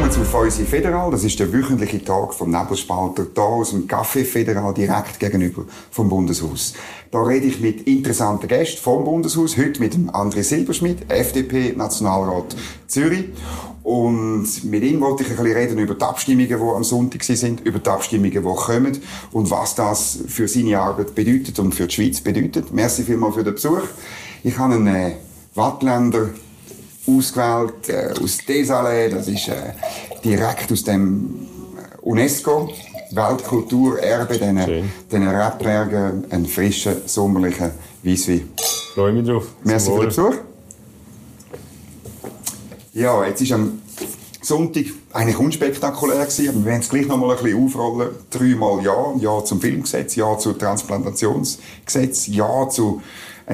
Willkommen zu Feusi Federal. Das ist der wöchentliche Tag vom Nebelspalter hier aus dem Café Federal direkt gegenüber vom Bundeshaus. Da rede ich mit interessanten Gästen vom Bundeshaus. Heute mit dem André Silberschmidt, FDP Nationalrat Zürich. Und mit ihm wollte ich ein bisschen reden über die Abstimmungen, die am Sonntag sind, über die Abstimmungen, die kommen und was das für seine Arbeit bedeutet und für die Schweiz bedeutet. Merci vielmals für den Besuch. Ich habe einen äh, Wattländer ausgewählt äh, aus Desalé. Das ist äh, direkt aus dem äh, UNESCO Weltkulturerbe, diesen, diesen Rebbergen, einen frischen, sommerlichen Weisswein. Freue mich drauf. Merci für den Besuch. Ja, jetzt ist am Sonntag eigentlich unspektakulär gewesen, aber wir werden es gleich noch mal ein bisschen aufrollen. Dreimal Ja. Ja zum Filmgesetz, Ja zum Transplantationsgesetz, Ja zu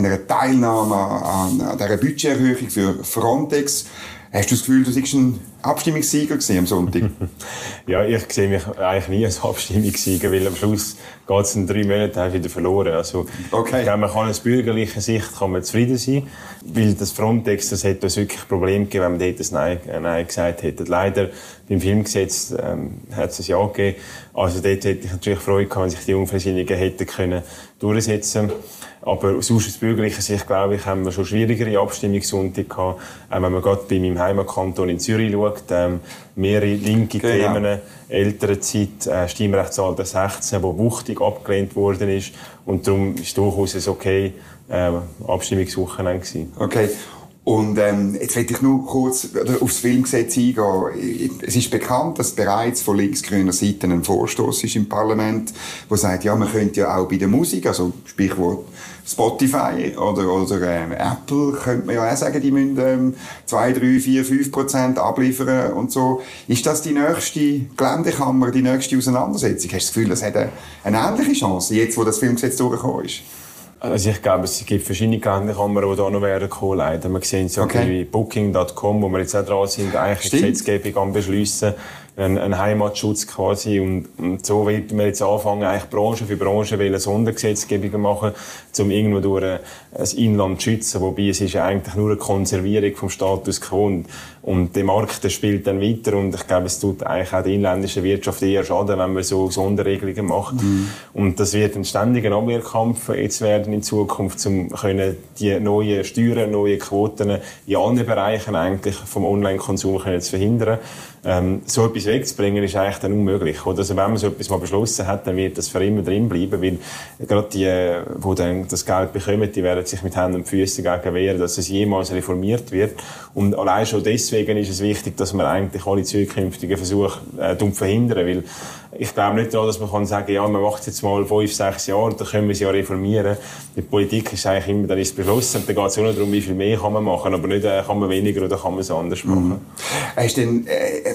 einer Teilnahme an, dieser Budgeterhöhung für Frontex. Hast du das Gefühl, du bist ein Abstimmungssieger am Sonntag? ja, ich sehe mich eigentlich nie als Abstimmungssieger, weil am Schluss geht es in drei Monaten wieder verloren. Also, okay. ich glaube, man kann aus bürgerlicher Sicht kann man zufrieden sein, weil das Frontex, das hätte uns wirklich Probleme gegeben, wenn man dort ein Nein, ein Nein gesagt hätte. Leider, beim Filmgesetz ähm, hat es ein Ja gegeben. Also dort hätte ich natürlich Freude gehabt, wenn sich die Unversinnigen hätten können durchsetzen. Aber aus bürgerlicher Sicht, glaube ich, haben wir schon schwierigere Abstimmungssonntage gehabt. Ähm, wenn man gerade bei meinem Heimatkanton in Zürich schaut, ähm, mehrere linke genau. Themen, Elternzeit, äh, Stimmrechtsalter 16, wo wuchtig abgelehnt worden ist. Und darum ist es durchaus ein okay äh, Abstimmungswochenende gewesen. Okay. Und ähm, jetzt will ich nur kurz aufs Filmgesetz eingehen. Es ist bekannt, dass bereits von linksgrüner Seite ein Vorstoß ist im Parlament, wo sagt, ja, man könnte ja auch bei der Musik, also Sprichwort Spotify oder, oder ähm, Apple, könnte man ja auch sagen, die müssen ähm, 2, 3, 4, 5 Prozent abliefern und so. Ist das die nächste Geländekammer, die nächste Auseinandersetzung? Hast du das Gefühl, das eine, eine ähnliche Chance, jetzt wo das Filmgesetz durchgekommen ist? Also ich glaube, es gibt verschiedene Geländekammern, die da noch werden kommen, leider. Wir sehen es ja okay. bei Booking.com, wo wir jetzt auch dran sind, eigentlich eine Gesetzgebung am beschließen ein, ein Heimatschutz quasi. Und, und so wird man jetzt anfangen, eigentlich Branche für Branche eine Sondergesetzgebung machen, um irgendwo durch ein Inland zu schützen. Wobei es ist ja eigentlich nur eine Konservierung vom Status quo. Und, und der Markt der spielt dann weiter. Und ich glaube, es tut eigentlich auch der inländischen Wirtschaft eher schaden, wenn man so Sonderregelungen macht. Mhm. Und das wird ein ständiger Abwehrkampf jetzt werden in Zukunft, um können die neuen Steuern, neue Quoten in allen Bereichen eigentlich vom Online-Konsum zu verhindern. Ähm, so etwas wegzubringen ist eigentlich dann unmöglich. Oder? Also wenn man so etwas mal beschlossen hat, dann wird das für immer drin bleiben, weil gerade die, die dann das Geld bekommen, die werden sich mit Händen und Füßen dagegen wehren, dass es jemals reformiert wird. Und allein schon deswegen ist es wichtig, dass man eigentlich alle zukünftigen Versuche äh, verhindern, weil ich glaube nicht daran, dass man kann sagen, ja, man macht jetzt mal fünf, sechs Jahre, dann können wir es ja reformieren. Die Politik ist eigentlich immer, dann ist es beschlossen, und dann geht es nur darum, wie viel mehr kann man machen, aber nicht, äh, kann man weniger oder kann man es anders mhm. machen. Mhm. Hast denn, äh,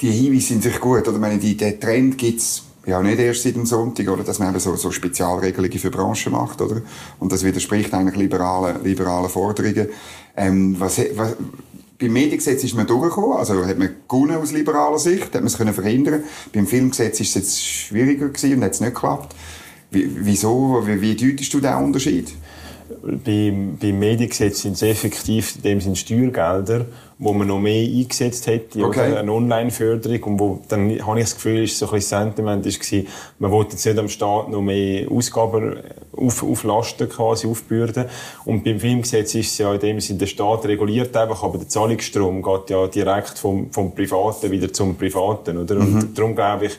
die Hinweise sind sich gut, oder? meine, die, den Trend gibt's ja nicht erst seit dem Sonntag, oder? Dass man eben so, so Spezialregelungen für Branchen macht, oder? Und das widerspricht eigentlich liberalen, liberalen Forderungen. Ähm, was, was, beim Mediengesetz ist man durchgekommen, also hat man gewonnen aus liberaler Sicht, hat man es können verhindern. Beim Filmgesetz ist es jetzt schwieriger gewesen und hat es nicht geklappt. Wie, wieso, wie, wie deutest du diesen Unterschied? Beim, beim Mediengesetz sind es effektiv in dem sind Steuergelder, wo man noch mehr eingesetzt hätte, okay. eine Online-Förderung. Und wo, dann habe ich das Gefühl, ist so ein bisschen Sentiment ist gewesen, man wollte jetzt nicht am Staat noch mehr Ausgaben auf, auflasten, quasi aufbürden. Und beim Filmgesetz ist es ja in dem Sinne, der Staat reguliert einfach, aber der Zahlungsstrom geht ja direkt vom, vom Privaten wieder zum Privaten, oder? Und mhm. darum glaube ich,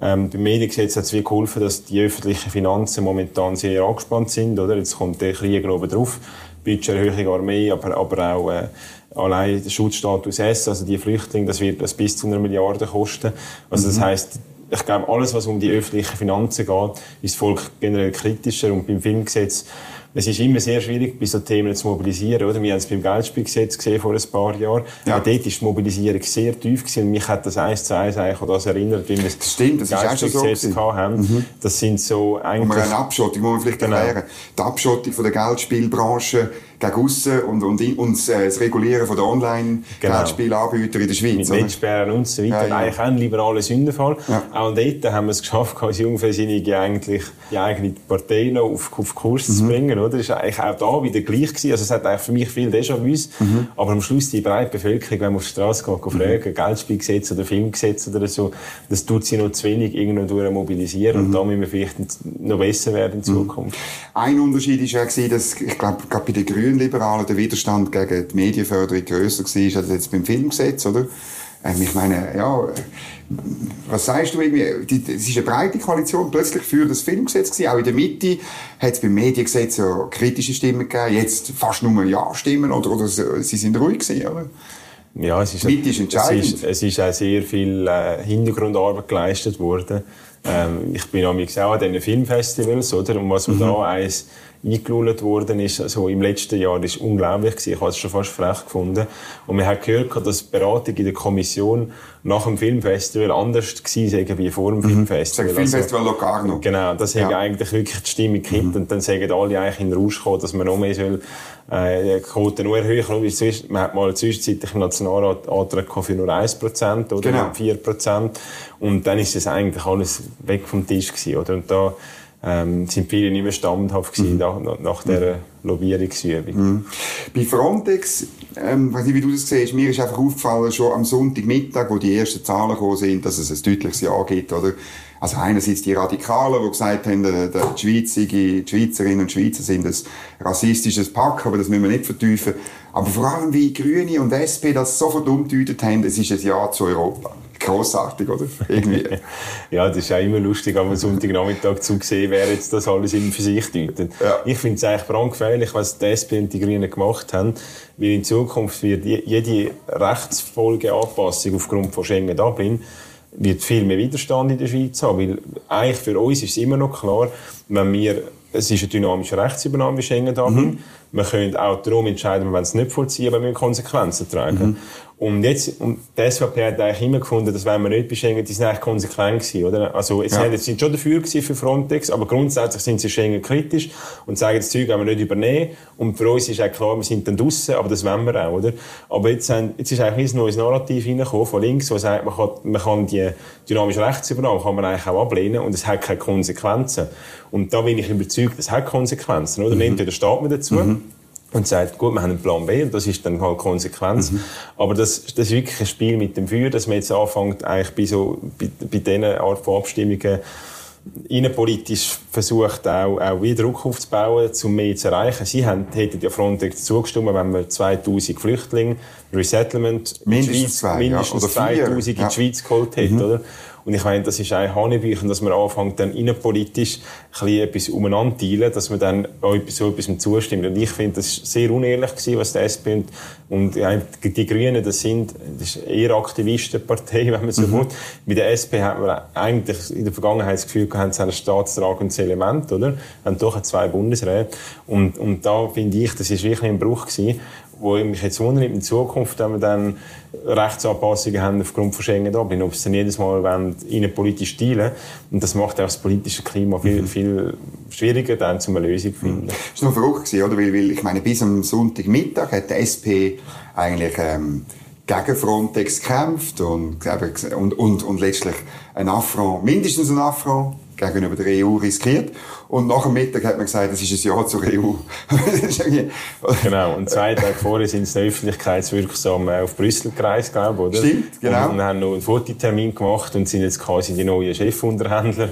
ähm, beim Mediengesetz hat es wie geholfen, dass die öffentlichen Finanzen momentan sehr angespannt sind, oder? Jetzt kommt der Krieg oben drauf. Budgeterhöhung Armee, aber, aber auch, äh, allein der Schutzstatus S, also die Flüchtlinge, das wird das bis zu einer Milliarde kosten. Also das mhm. heißt, ich glaube, alles, was um die öffentlichen Finanzen geht, ist das Volk generell kritischer. Und beim Filmgesetz, es ist immer sehr schwierig, bei so Themen zu mobilisieren, oder? Wir haben es beim Geldspielgesetz gesehen vor ein paar Jahren. Ja. dort ist die Mobilisierung sehr tief gewesen. Und mich hat das eins zu eins eigentlich an das erinnert, wie wir das Stimmt, das Geldspielgesetz so haben. Mhm. Das sind so eigentlich... Und wir eine Abschottung, muss man vielleicht genau. erklären. Die Abschottung von der Geldspielbranche gegen aussen und, und, und äh, das Regulieren von der Online-Geldspielanbieter genau. in der Schweiz. Mit Netzsperren und so weiter. Ja, ja. Eigentlich ein liberaler Sündenfall. Ja. Auch dort haben wir es geschafft, als Jungversinnige eigentlich die eigene Partei noch auf, auf Kurs mhm. zu bringen. Oder? Das ist eigentlich auch da wieder gleich gewesen. Also es hat eigentlich für mich viel Déjà-vus. Mhm. Aber am Schluss die breite Bevölkerung, wenn man auf die Straße geht, mhm. fragen, Geldspielgesetz oder Filmgesetz oder so, das tut sie noch zu wenig irgendwo durch mobilisieren. Mhm. Und da müssen wir vielleicht noch besser werden in mhm. Zukunft. Ein Unterschied war ja, dass, ich glaube, gerade bei den Grünen Liberalen der Widerstand gegen die Medienförderung grösser war als jetzt beim Filmgesetz, oder? Ähm, ich meine, ja, was sagst du irgendwie? Es ist eine breite Koalition plötzlich für das Filmgesetz gewesen. Auch in der Mitte hat es beim Mediengesetz ja kritische Stimmen gegeben. Jetzt fast nur Ja-Stimmen oder, oder sie sind ruhig gewesen, oder? Ja, es ist, Mitte ist entscheidend. Es ist, es ist auch sehr viel äh, Hintergrundarbeit geleistet worden. Ähm, ich bin auch an diesen Filmfestivals, oder? Und was man mhm. da eins eingelullt worden ist, also im letzten Jahr, das ist unglaublich gewesen. Ich habe es schon fast frech gefunden. Und man hat gehört, dass die Beratung in der Kommission nach dem Filmfestival anders gewesen wie vor dem mhm. Filmfestival. Das Filmfestival also, Locarno. Genau, das ja. hat eigentlich wirklich die Stimmung gekippt. Mhm. Und dann sagen alle eigentlich in den Rausch gekommen, dass man noch mehr soll, äh, die Quote nur erhöhen soll. Man hat mal zwischenzeitlich im Nationalrat Antrag für nur 1% oder genau. 4%. Und dann ist das eigentlich alles weg vom Tisch gewesen, oder? Und da, ähm, sind viele nicht mehr standhaft gewesen, mhm. nach, nach dieser Lobbyierungsübung. Mhm. Bei Frontex, ähm, weiß nicht, wie du das siehst, mir ist einfach aufgefallen, schon am Sonntagmittag, wo die ersten Zahlen gekommen sind, dass es ein deutliches Ja gibt, oder? Also einerseits die Radikalen, die gesagt haben, die, die, Schweizer, die Schweizerinnen und Schweizer sind ein rassistisches Pack, aber das müssen wir nicht vertiefen. Aber vor allem wie Grüne und SP das sofort umgedeutet haben, es ist ein Ja zu Europa grossartig, oder? Irgendwie. ja, das ist auch immer lustig, am Sonntagnachmittag zu sehen, wer jetzt das alles in für sich deutet. Ja. Ich finde es eigentlich brandgefährlich, was die SP und die Grünen gemacht haben, weil in Zukunft wird jede Rechtsfolgeanpassung aufgrund von Schengen-Dublin wird viel mehr Widerstand in der Schweiz haben, weil eigentlich für uns ist es immer noch klar, wenn wir es ist eine dynamische Rechtsübernahme wie Schengen-Dublin. Mhm. Wir können auch darum entscheiden, wir wollen es nicht vollziehen, aber wir Konsequenzen tragen. Mhm. Und jetzt, und die SVP hat eigentlich immer gefunden, dass wenn wir nicht beschenken, die sind eigentlich konsequent gewesen, oder? Also, jetzt ja. sind schon dafür gewesen für Frontex, aber grundsätzlich sind sie Schengen kritisch und sagen, das Zeug wollen wir nicht übernehmen. Und für uns ist auch klar, wir sind dann draussen, aber das wollen wir auch, oder? Aber jetzt, haben, jetzt ist eigentlich ein neues Narrativ reingekommen von links, wo sagt, man kann, man kann die dynamische Rechtsübernahme kann man eigentlich auch ablehnen und es hat keine Konsequenzen. Und da bin ich überzeugt, es hat Konsequenzen, oder? Mhm. Entweder steht man dazu, mhm und sagt, gut, wir haben einen Plan B und das ist dann halt Konsequenz. Mhm. Aber das, das ist wirklich ein Spiel mit dem Feuer, dass man jetzt anfängt, eigentlich bei so, bei, bei diesen Art von Abstimmungen innenpolitisch versucht, auch, auch wieder Druck aufzubauen, um mehr zu erreichen. Sie haben, hätten ja Frontex zugestimmt, wenn man 2000 Flüchtlinge, Resettlement, mindestens, zwei, mindestens ja, 2000 in die Schweiz geholt hätte, mhm. oder? Und ich meine, das ist eigentlich Hanebüchen, dass man anfängt, dann innenpolitisch ein etwas umeinander teilen, dass man dann auch so etwas zustimmt. Und ich finde, das ist sehr unehrlich gewesen, was die SP und, und die Grünen, das sind, das ist eher Aktivistenpartei, wenn man so mhm. will. Mit der SP hat man eigentlich in der Vergangenheit das Gefühl gehabt, sie haben ein staatstragendes Element, oder? Haben doch zwei Bundesräte. Und, und da finde ich, das ist wirklich ein Bruch gewesen wo ich mich jetzt wundere, in Zukunft, wenn wir dann Rechtsanpassungen haben aufgrund von Schengen Dublin, ob es dann jedes Mal wollen, politisch teilen und das macht auch das politische Klima viel, mhm. viel schwieriger, dann zu einer Lösung zu finden. Das war noch verrückt, oder? Weil, weil, ich meine, bis am Sonntagmittag hat die SP eigentlich ähm, gegen Frontex gekämpft und, und, und, und letztlich ein Affront, mindestens ein Affront gegenüber der EU riskiert. Und nach dem Mittag hat man gesagt, das ist ein Ja zur EU. genau. Und zwei Tage vorher sind sie öffentlichkeitswirksam auf Brüssel gereist, glaube ich, oder? Stimmt, genau. Und, haben noch einen Fototermin gemacht und sind jetzt quasi die neuen Chefunterhändler.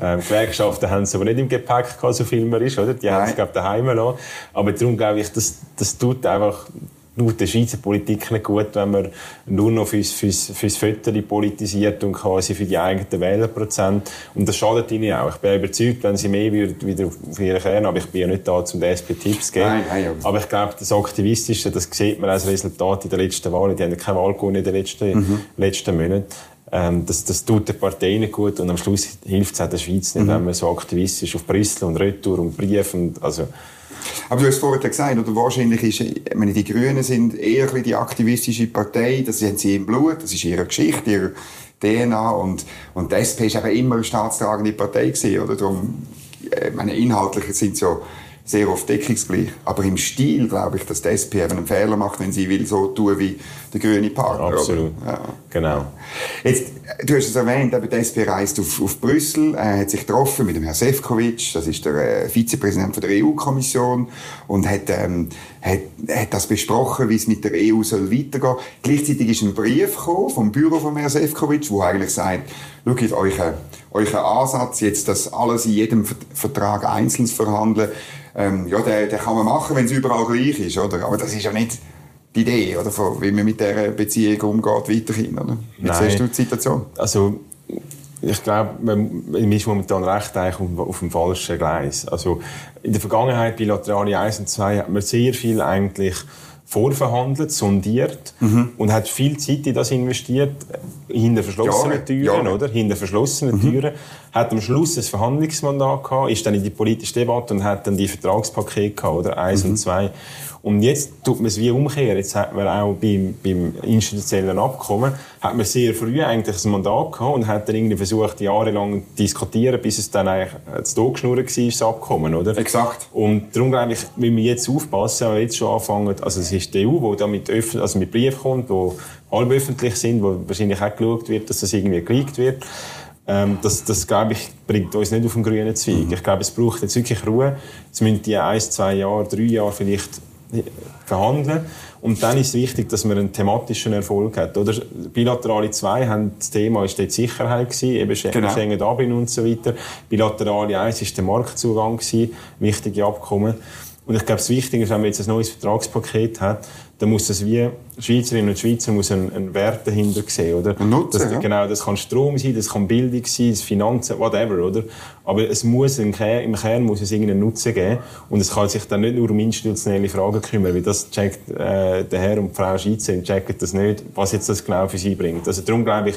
Ähm, Gewerkschaften haben es aber nicht im Gepäck gehabt, so viel man ist, oder? Die haben es, glaube ich, daheim gelassen. Aber darum glaube ich, das, das tut einfach nur der Schweizer Politik nicht gut, wenn man nur noch fürs, fürs, fürs Fötterchen politisiert und quasi für die eigenen Wählerprozent. Und das schadet ihnen auch. Ich bin überzeugt, wenn sie mehr wieder auf ihre Kern, aber ich bin ja nicht da, um den SP Tipps zu geben. Nein, nein, aber ich glaube, das Aktivistische, das sieht man als Resultat in den letzten Wahlen. Die haben keine Wahl gewonnen in den letzten, mhm. letzten Monaten. Ähm, das, das tut der Partei nicht gut und am Schluss hilft es auch der Schweiz nicht, mhm. wenn man so aktivistisch auf Brüssel und Retour und Brief und, also, aber du hast vorhin gesagt, oder wahrscheinlich ist, meine, die Grünen sind eher die aktivistische Partei, das haben sie im Blut, das ist ihre Geschichte, ihre DNA und, und die SP ist eben immer eine staatstragende Partei gewesen, oder? Darum, ich meine, inhaltlich sind sie ja sehr oft deckungsgleich. Aber im Stil glaube ich, dass die SP eben einen Fehler macht, wenn sie will so tun wie der grüne Partner. Absolut. Ja. Genau. Jetzt, du hast es erwähnt, eben die SP reist auf, auf Brüssel, er hat sich getroffen mit dem Herrn Sefcovic, das ist der äh, Vizepräsident der EU-Kommission, und hat, ähm, hat, hat das besprochen, wie es mit der EU soll weitergehen. Gleichzeitig ist ein Brief gekommen vom Büro von Herrn Sefcovic, wo eigentlich sagt, schaut, euch, euer Ansatz, jetzt das alles in jedem Vertrag einzeln verhandeln, ähm, ja, den, den kann man machen, wenn es überall gleich ist, oder? Aber das ist ja nicht die Idee, oder, von, wie man mit dieser Beziehung umgeht, weiterhin, oder? Wie Nein. siehst du die Situation? Also, ich glaube, man ist momentan recht eigentlich auf dem falschen Gleis. Also, in der Vergangenheit, bilaterale 1 und 2, hat man sehr viel eigentlich vorverhandelt, sondiert mhm. und hat viel Zeit in das investiert, hinter verschlossenen ja, Türen, ja. oder? Hinter verschlossenen mhm. Türen. Hat am Schluss ein Verhandlungsmandat gehabt, ist dann in die politische Debatte und hat dann die Vertragspakete gehabt, oder? Eins mhm. und zwei. Und jetzt tut man es wie umkehren. Jetzt hat man auch beim, beim institutionellen Abkommen, hat man sehr früh eigentlich ein Mandat gehabt und hat dann irgendwie versucht, jahrelang zu diskutieren, bis es dann eigentlich zu durchgeschnurrt war, das Abkommen, oder? Exakt. Und darum glaube ich, müssen wir jetzt aufpassen, aber jetzt schon anfangen, also es ist die EU, die da mit, also mit Brief kommt, die halb öffentlich sind, wo wahrscheinlich auch geschaut wird, dass das irgendwie geleakt wird. Ähm, das, das, glaube ich, bringt uns nicht auf den grünen Zweig. Mhm. Ich glaube, es braucht jetzt wirklich Ruhe. Es müssen die ein, zwei Jahre, drei Jahre vielleicht verhandeln. Und dann ist es wichtig, dass man einen thematischen Erfolg hat. Oder bilaterale zwei haben das Thema ist dort Sicherheit gewesen, eben Schengen, genau. Schengen Dublin und so weiter. Bilaterale eins ist der Marktzugang gewesen, wichtige Abkommen. Und ich glaube, das Wichtige ist, wenn man jetzt ein neues Vertragspaket hat, dann muss das wie Schweizerinnen und Schweizer muss einen, einen Wert dahinter sehen, oder? Ein Nutzen, das, ja. Genau, das kann Strom sein, das kann Bildung sein, das Finanzen, whatever, oder? Aber es muss im Kern, im Kern muss es irgendeinen Nutzen geben und es kann sich dann nicht nur um institutionelle Fragen kümmern, weil das checkt äh, der Herr und die Frau Schweizer checken das nicht, was jetzt das genau für sie bringt. Also darum glaube ich,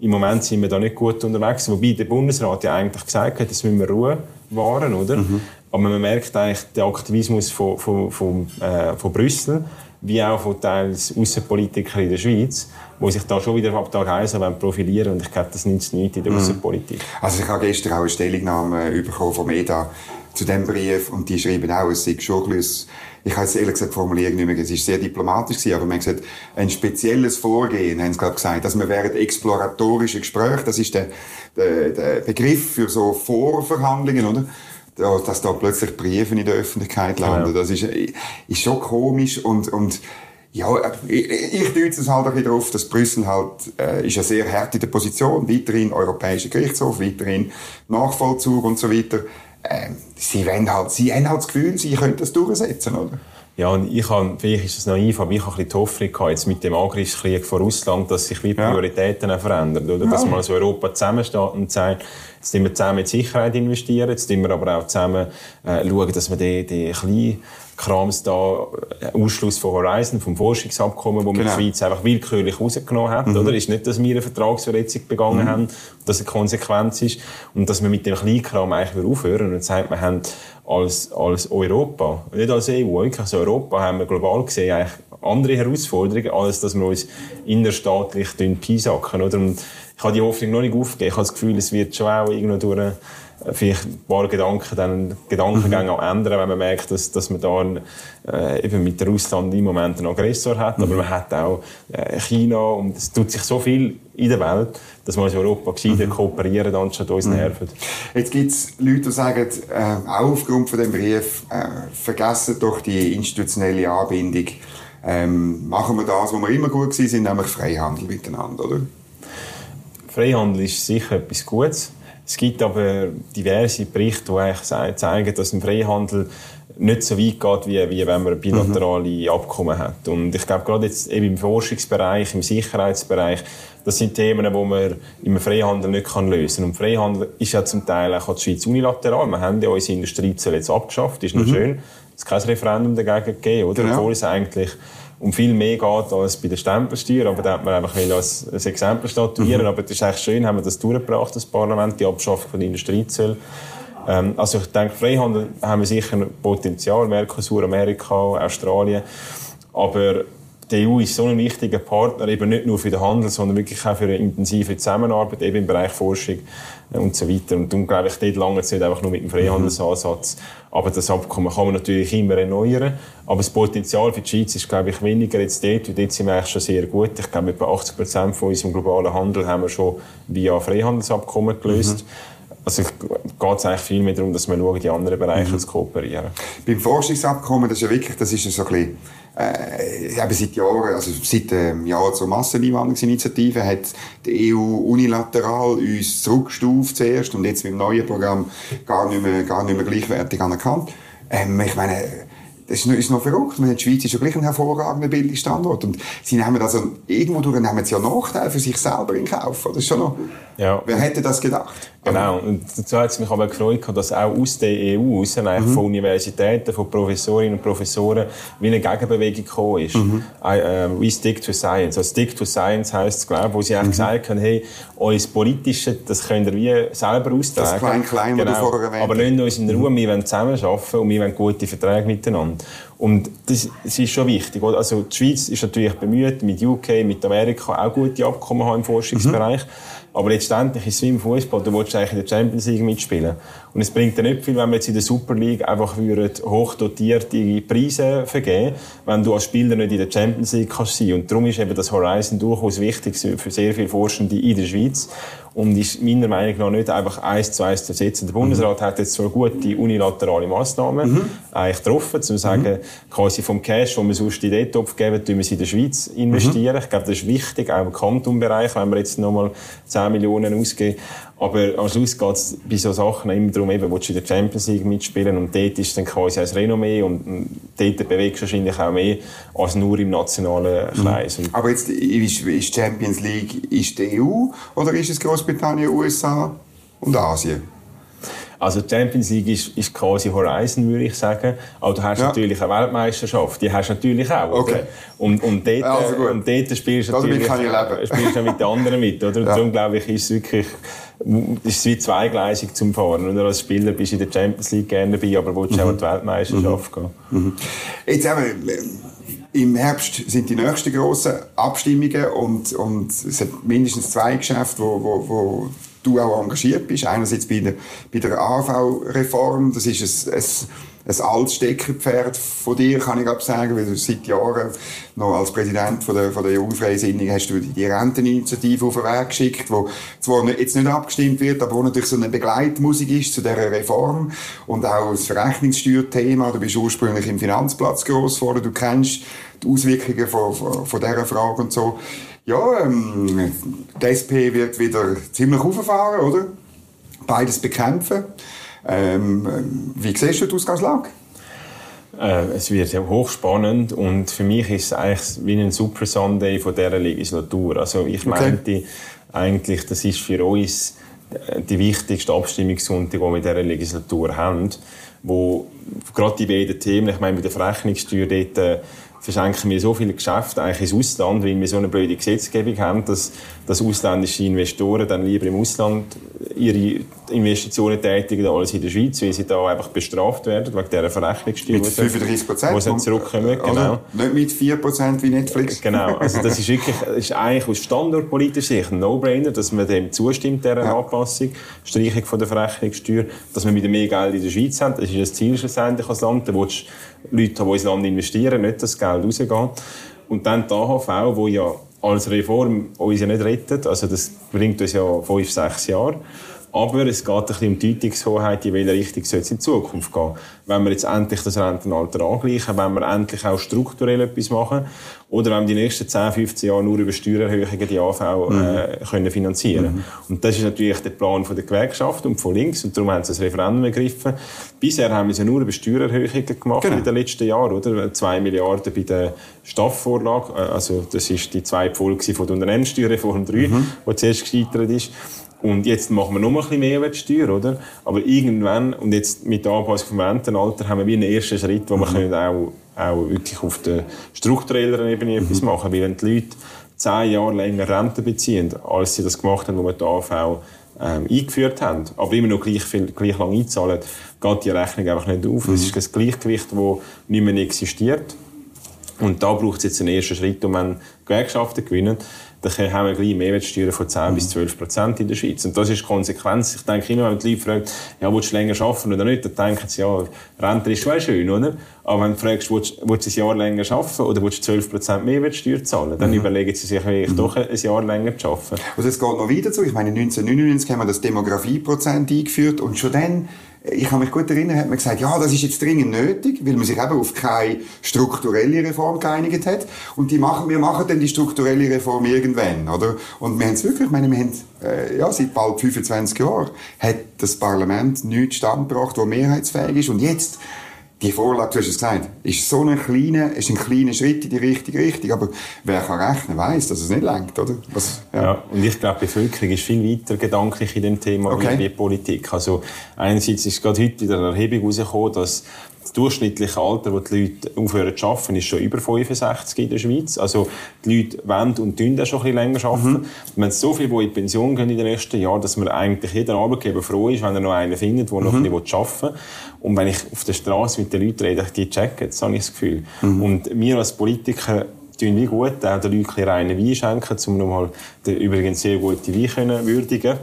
im Moment sind wir da nicht gut unterwegs, wobei der Bundesrat ja eigentlich gesagt hat, dass müssen wir Ruhe wahren, oder? Mhm. Aber man merkt eigentlich den Aktivismus von, von, von, äh, von Brüssel, wie auch von teils Außenpolitiker in der Schweiz, die sich da schon wieder ab Tag 1 profilieren und ich glaube, das nützt nichts in der mhm. Außenpolitik. Also ich habe gestern auch eine Stellungnahme bekommen vom EDA zu diesem Brief und die schreiben auch, es sei schon ein ich habe es ehrlich gesagt formuliert nicht mehr, es ist sehr diplomatisch gewesen, aber man hat gesagt, ein spezielles Vorgehen, haben sie gerade gesagt, dass man während exploratorischen Gesprächen, das ist der, der, der Begriff für so Vorverhandlungen, oder? Dass da plötzlich Briefe in der Öffentlichkeit landen. Genau. Das ist, ist schon komisch und, und ja, ich, ich deute es halt auch darauf, dass Brüssel halt, äh, ist eine sehr hart in der Position, weiterhin Europäischer Gerichtshof, weiterhin Nachvollzug und so weiter. Äh, sie, wollen halt, sie haben halt das Gefühl, sie können das durchsetzen, oder? Ja, und ich habe, vielleicht ist es naiv, aber ich habe ein bisschen die Hoffnung gehabt, jetzt mit dem Angriffskrieg von Russland, dass sich wie Prioritäten ja. verändern, oder? Dass ja. man als Europa zusammensteht und sagt, jetzt müssen wir zusammen in Sicherheit investieren, jetzt müssen wir aber auch zusammen äh, schauen, dass wir die, die kleinen Krams da, äh, Ausschluss von Horizon, vom Forschungsabkommen, wo genau. man die Schweiz einfach willkürlich rausgenommen hat, mhm. oder? Ist nicht, dass wir eine Vertragsverletzung begangen mhm. haben, dass eine Konsequenz ist, und dass wir mit dem Kleinkram eigentlich aufhören und sagt, wir haben als, als Europa, nicht als EU, wirklich als Europa haben wir global gesehen eigentlich andere Herausforderungen, als dass wir uns innerstaatlich piesacken, oder? Und ich habe die Hoffnung noch nicht aufgegeben. Ich habe das Gefühl, es wird schon auch irgendwo durch äh, vielleicht ein paar Gedanken, dann Gedankengänge mhm. ändern, wenn man merkt, dass, dass man da äh, eben mit Russland im Moment einen Aggressor hat, mhm. aber man hat auch äh, China und es tut sich so viel in der Welt, dass man als Europa gescheiter mhm. kooperieren anstatt uns mhm. nerven. Jetzt gibt es Leute, die sagen, äh, auch aufgrund von dem Brief, äh, vergessen doch die institutionelle Anbindung. Ähm, machen wir das, wo wir immer gut waren, nämlich Freihandel miteinander, oder? Freihandel ist sicher etwas Gutes. Es gibt aber diverse Berichte, die eigentlich zeigen, dass ein Freihandel nicht so weit geht, wie, wie wenn man bilaterale mhm. Abkommen hat. Und ich glaube, gerade jetzt eben im Forschungsbereich, im Sicherheitsbereich, das sind Themen, die man im Freihandel nicht kann lösen kann. Und Freihandel ist ja zum Teil auch die Schweiz unilateral. Wir haben ja unsere Industriezölle jetzt abgeschafft, ist noch mhm. schön. Es hat kein Referendum dagegen gegeben, oder? Genau. Obwohl es eigentlich um viel mehr geht als bei der Stempelsteuer. Aber da hat man einfach als, als Exempel statuieren. Mhm. Aber das ist eigentlich schön, haben wir das durchgebracht, das Parlament, die Abschaffung von Industriezölle. Ähm, also ich denke, Freihandel haben wir sicher Potenzial, Mercosur, Amerika, Australien. Aber die EU ist so ein wichtiger Partner, eben nicht nur für den Handel, sondern wirklich auch für eine intensive Zusammenarbeit, eben im Bereich Forschung äh, und so weiter. Und darum glaube ich, dort lange es nicht einfach nur mit dem Freihandelsansatz. Aber das Abkommen kann man natürlich immer erneuern. Aber das Potenzial für die Schweiz ist, glaube ich, weniger jetzt dort, weil dort sind wir eigentlich schon sehr gut. Ich glaube, etwa 80 Prozent von unserem globalen Handel haben wir schon via Freihandelsabkommen gelöst. Mhm. Also geht es eigentlich viel mehr darum, dass wir schauen, die anderen Bereiche mhm. zu kooperieren. Beim Forschungsabkommen, das ist ja wirklich, das ist so ein bisschen, äh, eben seit Jahren, also seit dem Jahr zur Masseneinwanderungsinitiative hat die EU unilateral uns zurückgestuft zuerst und jetzt mit dem neuen Programm gar nicht mehr, gar nicht mehr gleichwertig anerkannt. Ähm, ich meine, das ist noch, ist noch verrückt. Die Schweiz ist ja gleich ein hervorragender Bildungsstandort. Und sie nehmen also, irgendwo durch nehmen sie ja Nachteile für sich selber in Kauf. Das ist schon noch, ja. wer hätte das gedacht? Genau. Und dazu hat es mich aber gefreut, dass auch aus der EU, aus mhm. von Universitäten, von Professorinnen und Professoren, wie eine Gegenbewegung gekommen ist. Mhm. I, uh, we stick to science. Also stick to science heisst es, glaube ich, wo sie eigentlich mhm. gesagt haben, hey, euer Politische, das könnt ihr wie selber austragen. Das Klein-Klein, genau. was du vorher erwähnt Aber nicht uns in Ruhe, wir wollen zusammenarbeiten und wir wollen gute Verträge miteinander. Und das, das ist schon wichtig. Oder? Also die Schweiz ist natürlich bemüht, mit UK, mit Amerika auch gute Abkommen haben im Forschungsbereich. Mhm. Aber letztendlich ist es wie im Fußball, du willst eigentlich in der Champions League mitspielen. Und es bringt dir nicht viel, wenn wir jetzt in der Super League einfach hochdotierte Preise vergeben, wenn du als Spieler nicht in der Champions League kannst sein. Und darum ist eben das Horizon durchaus wichtig für sehr viele Forschende in der Schweiz und ist meiner Meinung nach nicht einfach eins zu eins zu ersetzen. Der Bundesrat mhm. hat jetzt zwar gute unilaterale Massnahmen mhm. eigentlich getroffen, um zu sagen, mhm. quasi vom Cash, den wir sonst in den Topf geben, tun wir in der Schweiz investieren. Mhm. Ich glaube, das ist wichtig, auch im Kantonbereich, wenn wir jetzt nochmal 10 Millionen ausgeben. Aber am Schluss geht es bei solchen Sachen immer darum, eben, willst du in der Champions League mitspielen und dort ist dann quasi ein Renommee und dort bewegst du wahrscheinlich auch mehr als nur im nationalen mhm. Kreis. Mhm. Aber jetzt ist Champions League ist die EU oder ist es Großbritannien, USA und Asien? Also die Champions League ist, ist quasi Horizon, würde ich sagen. Aber du hast ja. natürlich eine Weltmeisterschaft, die hast du natürlich auch. Okay. Und, und, dort, also und dort spielst du natürlich kann ich spielst du mit den anderen mit. Oder? Ja. Darum glaube ich, ist es wirklich ist es wie zweigleisig zum Fahren. Oder als Spieler bist du in der Champions League gerne dabei, aber willst mhm. auch an die Weltmeisterschaft mhm. gehen. Mhm. Jetzt eben, im Herbst sind die nächsten grossen Abstimmungen und, und es hat mindestens zwei Geschäfte, wo, wo, wo du auch engagiert bist. Einerseits bei der, bei der AV-Reform, das ist ein, ein ein altes Steckerpferd von dir, kann ich sagen, weil du seit Jahren noch als Präsident von der, von der Jungfreisinnigen hast du die Renteninitiative auf den Weg geschickt, wo zwar jetzt nicht abgestimmt wird, aber wo natürlich so eine Begleitmusik ist zu dieser Reform und auch das Verrechnungssteuerthema. Du bist ursprünglich im Finanzplatz groß geworden, du kennst die Auswirkungen von, von, von dieser Frage und so. Ja, ähm, die SP wird wieder ziemlich auffahren, oder? Beides bekämpfen. Ähm, wie siehst du die Ausgangslage? Äh, es wird hochspannend und für mich ist es eigentlich wie ein Super Sunday von dieser Legislatur. Also ich okay. meinte eigentlich, das ist für uns die wichtigste Abstimmungssonntag, die wir in dieser Legislatur haben, wo gerade die beiden Themen, ich meine mit der Verrechnungssteuer dort äh, verschenken wir so viele Geschäfte eigentlich ins Ausland, weil wir so eine blöde Gesetzgebung haben, dass, dass ausländische Investoren dann lieber im Ausland ihre Investitionen tätigen als in der Schweiz, weil sie da einfach bestraft werden wegen dieser Verrechnungssteuer. Mit 35 Prozent? Wo sie zurückkommen, genau. Also nicht mit 4 Prozent wie Netflix? Genau, also das ist wirklich, ist eigentlich aus standortpolitischer Sicht ein No-Brainer, dass man dem zustimmt, dieser ja. Anpassung, Streichung von der Verrechnungssteuer, dass wir wieder mehr Geld in der Schweiz haben. Das ist das Ziel schlussendlich als Land. Da willst du Leute haben, die ins Land investieren, nicht das Geld rausgeht. Und dann die AHV, wo ja als Reform uns ja nicht rettet, also das bringt uns ja fünf, sechs Jahre. Aber es geht ein bisschen um die Deutungshoheit, in welche Richtung soll es in Zukunft gehen. Wenn wir jetzt endlich das Rentenalter angleichen, wenn wir endlich auch strukturell etwas machen, oder wenn wir die nächsten 10, 15 Jahre nur über Steuererhöhungen die AV mhm. äh, können finanzieren mhm. Und das ist natürlich der Plan von der Gewerkschaft und von links, und darum haben sie das Referendum ergriffen. Bisher haben wir es ja nur über Steuererhöhungen gemacht genau. in den letzten Jahren, oder? 2 Milliarden bei der Staffvorlage, äh, also das ist die zweite Folge von der Unternehmenssteuerreform 3, mhm. die zuerst gescheitert ist. Und jetzt machen wir noch ein bisschen Mehrwertsteuer, oder? Aber irgendwann, und jetzt mit der Anpassung vom Rentenalter, haben wir wie einen ersten Schritt, wo mhm. wir können auch, auch wirklich auf der strukturellen Ebene mhm. etwas machen Weil wenn die Leute zehn Jahre länger Rente beziehen, als sie das gemacht haben, wo wir die AV ähm, eingeführt haben, aber immer noch gleich, viel, gleich lang einzahlen, geht die Rechnung einfach nicht auf. Mhm. Es ist das Gleichgewicht, das nicht mehr existiert. Und da braucht es jetzt einen ersten Schritt, um einen Gewerkschaften zu gewinnen dann haben wir gleich Mehrwertsteuer von 10 mhm. bis 12 Prozent in der Schweiz. Und das ist die Konsequenz. Ich denke immer, wenn die Leute fragen, ja, willst du länger arbeiten oder nicht, dann denken sie, ja, Rente ist schon schön, oder? Aber wenn du fragst, willst, willst du ein Jahr länger arbeiten oder willst du 12 Prozent Mehrwertsteuer zahlen, dann mhm. überlegen sie sich vielleicht mhm. doch ein Jahr länger zu arbeiten. Also es geht noch weiter zu. Ich meine, 1999 haben wir das Demografieprozent eingeführt und schon dann ich kann mich gut erinnern, hat man gesagt, ja, das ist jetzt dringend nötig, weil man sich eben auf keine strukturelle Reform geeinigt hat. Und die machen, wir machen dann die strukturelle Reform irgendwann, oder? Und wir haben es wirklich, ich meine, wir haben, äh, ja, seit bald 25 Jahren hat das Parlament nichts standgebracht, das mehrheitsfähig ist. Und jetzt die Vorlage, du hast es gesagt, ist so ein kleiner, ist ein kleiner Schritt in die richtige Richtung. Aber wer kann rechnen, weiß, dass es nicht lenkt, oder? Was, ja. ja. und ich glaube, die Bevölkerung ist viel weiter gedanklich in dem Thema okay. wie die Politik. Also, einerseits ist gerade heute in der Erhebung herausgekommen, dass das durchschnittliche Alter, wo die Leute aufhören zu arbeiten, ist schon über 65 in der Schweiz. Also die Leute wollen und tun auch schon ein bisschen länger arbeiten. Mhm. Wir haben so viele, die in Pension gehen in den nächsten Jahren, dass man eigentlich jeder Arbeitgeber froh ist, wenn er noch einen findet, der noch mhm. ein bisschen arbeiten will. Und wenn ich auf der Straße mit den Leuten rede, die checken, das habe ich das Gefühl. Mhm. Und wir als Politiker tun wie gut, auch den Leuten reinen Wein schenken, um nochmal den übrigens sehr guten Wein können würdigen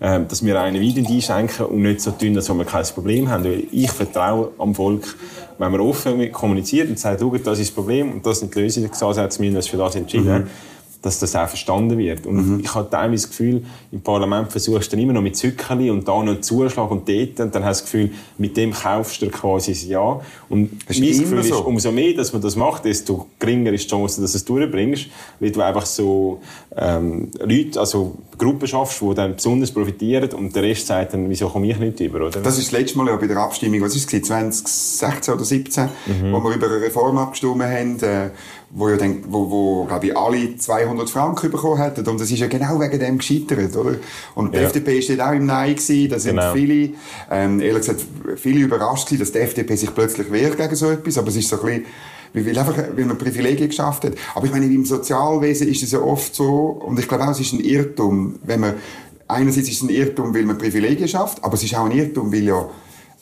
äh, dass wir reinen Wein einschenken und nicht so tun, dass wir kein Problem haben. Weil ich vertraue am Volk, wenn man offen kommuniziert und sagt, das ist das Problem und das sind die Lösungsansätze, wir haben uns für das entschieden. Mhm dass das auch verstanden wird. Und mhm. ich habe teilweise das Gefühl, im Parlament versuchst du dann immer noch mit Zückerli und da noch einen Zuschlag und dort, und dann hast du das Gefühl, mit dem kaufst du quasi ein Ja. Und das mein Gefühl so. ist, umso mehr, dass man das macht, desto geringer ist die Chance, dass du es durchbringst, weil du einfach so ähm, Leute, also Gruppen schaffst, die dann besonders profitieren und der Rest sagt dann, wieso komme ich nicht über, oder? Das ist das letzte Mal ja bei der Abstimmung, was ist es, 2016 oder 2017, mhm. wo wir über eine Reform abgestimmt haben, äh, wo ja dann, wo, wo, glaube ich, alle 200 Franken bekommen hätten. Und das ist ja genau wegen dem gescheitert, oder? Und die ja. FDP ist auch im Nein gewesen. Da sind genau. viele, ähm, ehrlich gesagt, viele überrascht gewesen, dass die FDP sich plötzlich wehrt gegen so etwas. Aber es ist so ein bisschen, weil, einfach, weil man Privilegien geschafft hat. Aber ich meine, im Sozialwesen ist es ja oft so, und ich glaube auch, es ist ein Irrtum, wenn man, einerseits ist es ein Irrtum, weil man Privilegien schafft, aber es ist auch ein Irrtum, weil ja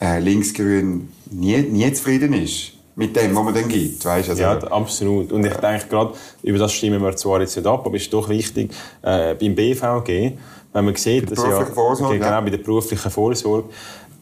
äh, Linksgrün nie, nie zufrieden ist mit dem, was man dann gibt. Weißt? Also, ja, absolut. Und ich denke gerade, über das stimmen wir zwar jetzt nicht ab, aber es ist doch wichtig, äh, beim BVG, wenn man sieht, dass ja, Vorsorge, genau, ja. bei der beruflichen Vorsorge,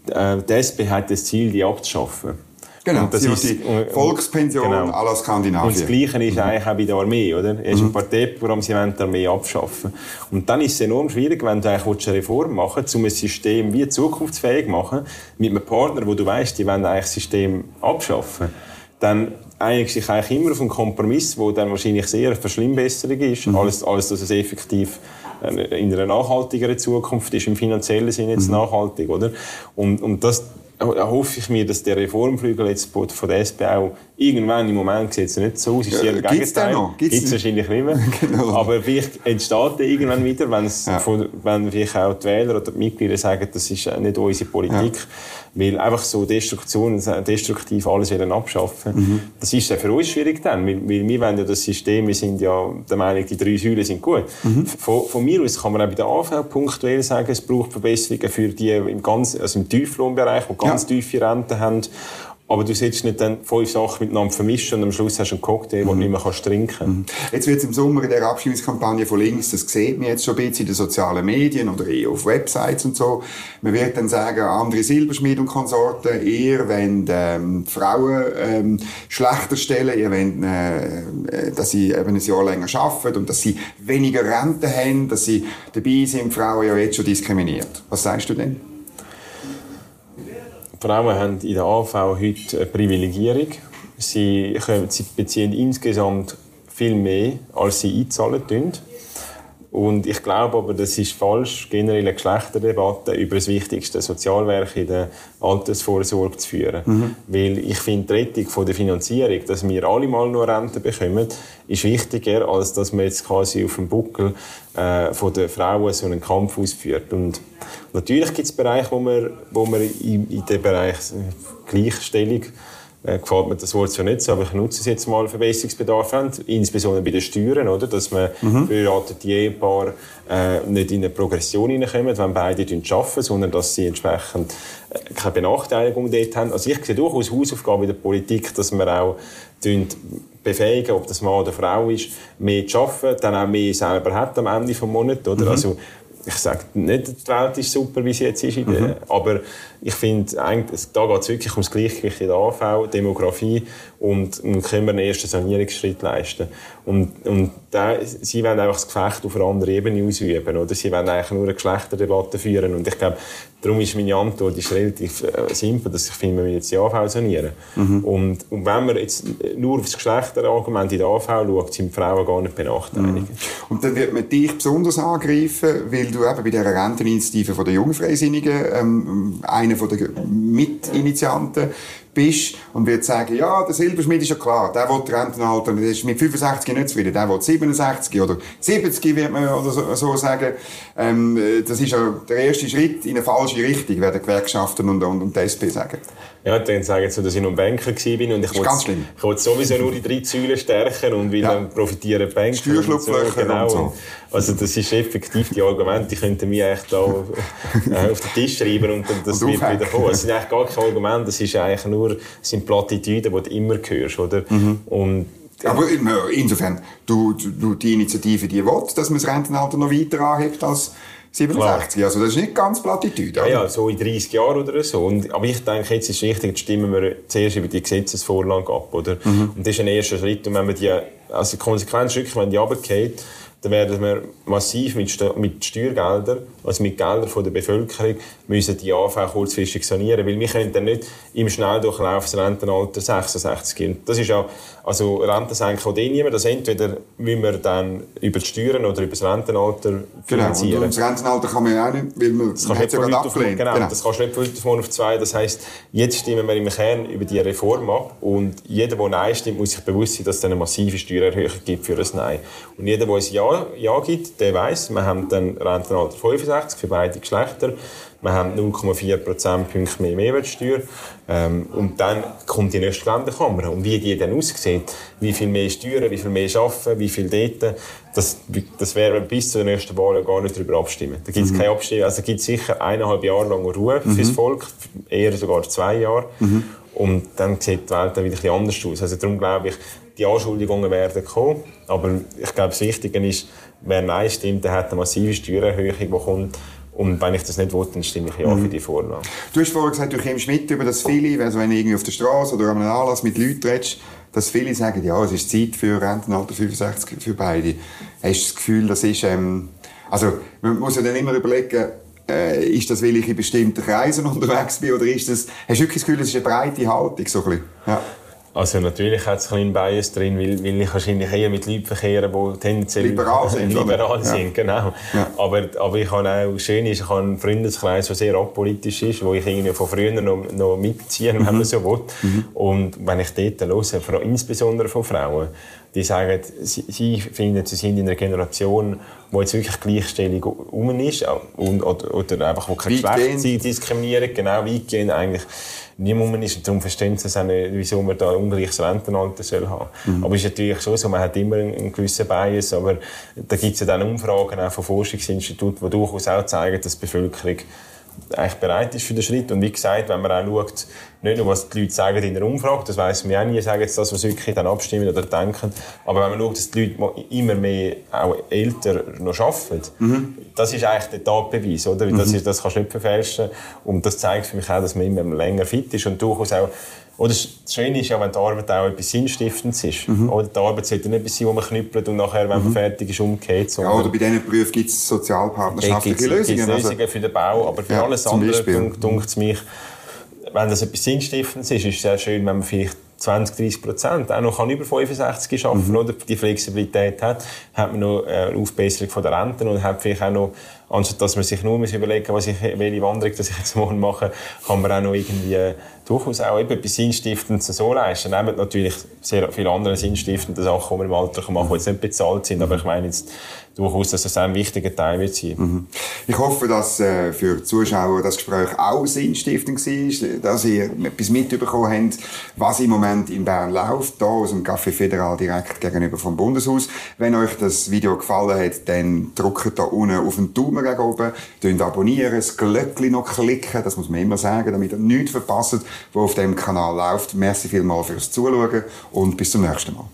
äh, die SP hat das Ziel, die abzuschaffen. Genau, und das ist die Volkspension genau. à la Skandinavien. Und das Gleiche ist mhm. eigentlich auch bei der Armee, oder? Es ist mhm. ein Parteiprogramm, sie wollen die Armee abschaffen. Und dann ist es enorm schwierig, wenn du eigentlich eine Reform machen willst, um ein System wie zukunftsfähig zu machen, mit einem Partner, wo du weißt, die wollen eigentlich das System abschaffen. Dann einigst sich eigentlich immer auf einen Kompromiss, der dann wahrscheinlich sehr eine Verschlimmbesserung ist, mhm. als, als dass es effektiv in einer nachhaltigeren Zukunft ist, im finanziellen Sinne jetzt mhm. nachhaltig, oder? Und, und das, hoffe ich mir, dass der Reformflügel jetzt von der SP auch irgendwann im Moment sieht es nicht so aus, ist ja, im Gegenteil. Gibt es wahrscheinlich nicht mehr. genau. Aber vielleicht entsteht der irgendwann wieder, wenn's ja. von, wenn vielleicht auch die Wähler oder die Mitglieder sagen, das ist nicht unsere Politik. Ja. Weil einfach so Destruktion, destruktiv alles wieder abschaffen, mhm. das ist ja für uns schwierig dann. Weil, weil wir wollen ja das System, wir sind ja der Meinung, die drei Säulen sind gut. Mhm. Von, von, mir aus kann man auch bei der AV punktuell sagen, es braucht Verbesserungen für die im, ganz, also im Tieflohnbereich, die ganz ja. tiefe Renten haben aber du solltest nicht dann fünf Sachen miteinander vermischen und am Schluss hast du einen Cocktail, den mhm. du nicht mehr kannst trinken mhm. Jetzt wird es im Sommer in der Abstimmungskampagne von links, das sieht man jetzt schon ein bisschen in den sozialen Medien oder eher auf Websites und so. Man wird dann sagen, andere Silberschmied und Konsorten, ihr wollt ähm, Frauen ähm, schlechter stellen, ihr wollt, äh, dass sie eben ein Jahr länger arbeiten und dass sie weniger Rente haben, dass sie dabei sind, Frauen ja jetzt schon diskriminiert. Was sagst du denn? Frauen haben in der AV heute eine Privilegierung. Sie, können, sie beziehen insgesamt viel mehr, als sie einzahlen tun. Und ich glaube aber, das ist falsch, generell eine Geschlechterdebatte über das wichtigste Sozialwerk in der Altersvorsorge zu führen. Mhm. Weil ich finde, die Rettung von der Finanzierung, dass wir alle mal nur Rente bekommen, ist wichtiger, als dass man jetzt quasi auf dem Buckel äh, von der Frauen so einen Kampf ausführt. Und natürlich gibt es Bereiche, wo man, wo man in, in dem Bereich Gleichstellung äh, gefällt mir das Wort ja nicht so, aber ich nutze es jetzt mal, Verbesserungsbedarf haben, insbesondere bei den Steuern, oder? dass man mhm. verheiratet Ehepaar äh, nicht in eine Progression hineinkommen, wenn beide arbeiten, sondern dass sie entsprechend äh, keine Benachteiligung dort haben. Also ich sehe durchaus Hausaufgaben in der Politik, dass wir auch befähigen, ob das Mann oder Frau ist, mehr zu arbeiten, dann auch mehr selber hat am Ende des Monats. Oder? Mhm. Also, ich sage nicht, die Welt ist super, wie sie jetzt ist, mhm. aber ich finde, da geht es wirklich ums Gleichgewicht in der AV, Demografie und, und können wir einen ersten Sanierungsschritt leisten. Und, und da, sie wollen einfach das Gefecht auf eine andere Ebene ausüben, oder? Sie wollen eigentlich nur eine Geschlechterdebatte führen und ich glaube, darum ist meine Antwort ist relativ äh, simpel, dass ich finde, wir jetzt die AV sanieren. Mhm. Und, und wenn man jetzt nur auf das Geschlechterargument in der AV schaut, sind Frauen gar nicht benachteiligt. Mhm. Und dann wird man dich besonders angreifen, weil du eben bei dieser Renteninitiative der Jungfreisinnigen ähm, einer der Mitinitianten bist und wird sagen, ja, der Silberschmied ist ja klar, der will Rentenalter, der ist mit 65 nicht zufrieden, der will 67 oder 70 wird man oder so, so sagen. Ähm, das ist ja der erste Schritt in eine falsche Richtung, werden Gewerkschaften und, und, und die SP sagen. Ja, dann sagen sie, dass ich noch ein Banker war und ich wollte, ich wollte sowieso nur die drei Säulen stärken und weil ja. dann profitieren die Banker. Steuerschlupflöcher so, genau. und so. Also das ist effektiv die Argumente, die könnten mir echt da äh, auf den Tisch schreiben und dann das und wird wieder kommen. Es sind eigentlich gar keine Argumente, das ist eigentlich nur sind Plattitüden, die du immer hörst, oder? Mhm. Und aber insofern, du, du, die Initiative, die will, dass man das Rentenalter noch weiter anhebt als 67. Klar. Also das ist nicht ganz Plattitüde. Ja, ja, so in 30 Jahren oder so. Und, aber ich denke, jetzt ist wichtig, jetzt stimmen wir zuerst über die Gesetzesvorlage ab. Oder? Mhm. Und das ist ein erster Schritt. Und wenn man die, also konsequent wirklich, wenn die runtergeht, dann werden wir massiv mit, mit Steuergeldern, also mit Geldern von der Bevölkerung, müssen die AV kurzfristig sanieren, weil wir können dann nicht im Schnelldurchlauf das Rentenalter 66 geben. Das ist auch, also Rentensenken oder niemand, das entweder müssen wir dann über die Steuern oder über das Rentenalter finanzieren. Genau, und das Rentenalter kann man ja auch nicht, weil man das hat ja gerade abgelehnt. Genau, genau, das kannst du nicht von heute auf zwei. Das heisst, jetzt stimmen wir im Kern über die Reform ab und jeder, der Nein stimmt, muss sich bewusst sein, dass es eine massive Steuererhöhung gibt für ein Nein. Und jeder, der ein Ja, ja gibt, der weiss, wir haben dann Rentenalter 65 für beide Geschlechter. Wir haben 0,4 Prozentpunkte mehr Mehrwertsteuer. Ähm, und dann kommt die nächste Länderkammer. Und wie die dann aussieht, wie viel mehr Steuern, wie viel mehr arbeiten, wie viel dort, das, das werden wir bis zur nächsten Wahl gar nicht darüber abstimmen. Da gibt es mhm. keine Abstimmung. Also gibt sicher eineinhalb Jahre lang Ruhe mhm. fürs Volk, eher sogar zwei Jahre. Mhm. Und dann sieht die Welt dann wieder ein bisschen anders aus. Also darum glaube ich, die Anschuldigungen werden kommen. Aber ich glaube, das Wichtige ist, wer Nein stimmt, der hat eine massive Steuererhöhung, die kommt. Und wenn ich das nicht will, dann stimme ich ja mhm. für die Vorlage. Du hast vorhin gesagt, du kommst mit über das viele, also wenn du irgendwie auf der Straße oder an einem Anlass mit Leuten redest, dass viele sagen, ja, es ist Zeit für Rentenalter 65 für beide. Hast du das Gefühl, das ist, ähm, also man muss ja dann immer überlegen, äh, ist das, weil ich in bestimmten Kreisen unterwegs bin, oder ist das, hast du wirklich das Gefühl, es ist eine breite Haltung, so ein bisschen? Ja. Also natürlich hat es ein Bias drin, weil, weil ich wahrscheinlich eher mit Leuten verkehre, die tendenziell liberal sind. Liberal sind ja. genau. Ja. Aber, aber ich habe auch, schön ist, ich habe einen Freundeskreis, der sehr apolitisch ist, wo ich irgendwie von früher noch, noch mitziehe, mhm. wenn man so will. Mhm. Und wenn ich dort höre, insbesondere von Frauen, die sagen, sie, sie finden, sie sind in einer Generation, wo jetzt wirklich Gleichstellung um ist und, oder, oder einfach wo kein Geschlecht diskriminieren, genau, weitgehend eigentlich niemand ist. Darum verstehen sie es auch nicht, wieso man da ein ungleiches Rentenalter soll haben. Mhm. Aber es ist natürlich schon so, man hat immer einen gewissen Bias, aber da gibt es ja dann Umfragen auch von Forschungsinstituten, die durchaus auch zeigen, dass die Bevölkerung eigentlich bereit ist für den Schritt. Und wie gesagt, wenn man auch schaut, nicht nur, was die Leute sagen in der Umfrage, das weiss man auch nie, sagen jetzt das, was wirklich dann abstimmen oder denken, aber wenn man schaut, dass die Leute immer mehr auch älter noch arbeiten, mhm. das ist eigentlich der Tatbeweis, oder? Mhm. Das, ist, das kannst du nicht verfälschen. Und das zeigt für mich auch, dass man immer länger fit ist und durchaus auch oder das Schöne ist ja, wenn die Arbeit auch etwas Sinnstiftendes ist. Mhm. Oder die Arbeit sollte nicht etwas sein, wo man knüppelt und nachher, wenn man mhm. fertig ist, umgeht. Ja, oder bei diesen Berufen gibt es sozialpartnerschaftliche Lösungen. Gibt also Lösungen für den Bau, aber für ja, alles andere dunkt es mich, wenn das etwas Sinnstiftendes ist, ist es sehr schön, wenn man vielleicht 20, 30 Prozent auch noch kann über 65 arbeiten mhm. oder die Flexibilität hat, hat man noch eine Aufbesserung von der Renten und hat vielleicht auch noch anstatt dass man sich nur überlegen muss, welche Wanderung das ich jetzt morgen mache, kann man auch noch irgendwie äh, durchaus auch etwas Sinnstiftendes so leisten. Neben natürlich sehr viele andere sinnstiftende Sachen, die man im Alter machen kann, die jetzt nicht bezahlt sind, aber ich meine jetzt durchaus, dass das ein wichtiger Teil wird sein. Mhm. Ich hoffe, dass äh, für die Zuschauer das Gespräch auch sinnstiftend war, dass ihr etwas mitbekommen habt, was im Moment in Bern läuft, hier aus dem Café Federal direkt gegenüber vom Bundeshaus. Wenn euch das Video gefallen hat, dann drückt da unten auf den Daumen Daumen gegen oben, abonnieren, das Glöckchen noch klicken, das muss man immer sagen, damit ihr nichts verpasst, was auf dem Kanal läuft. Merci vielmals fürs Zuschauen und bis zum nächsten Mal.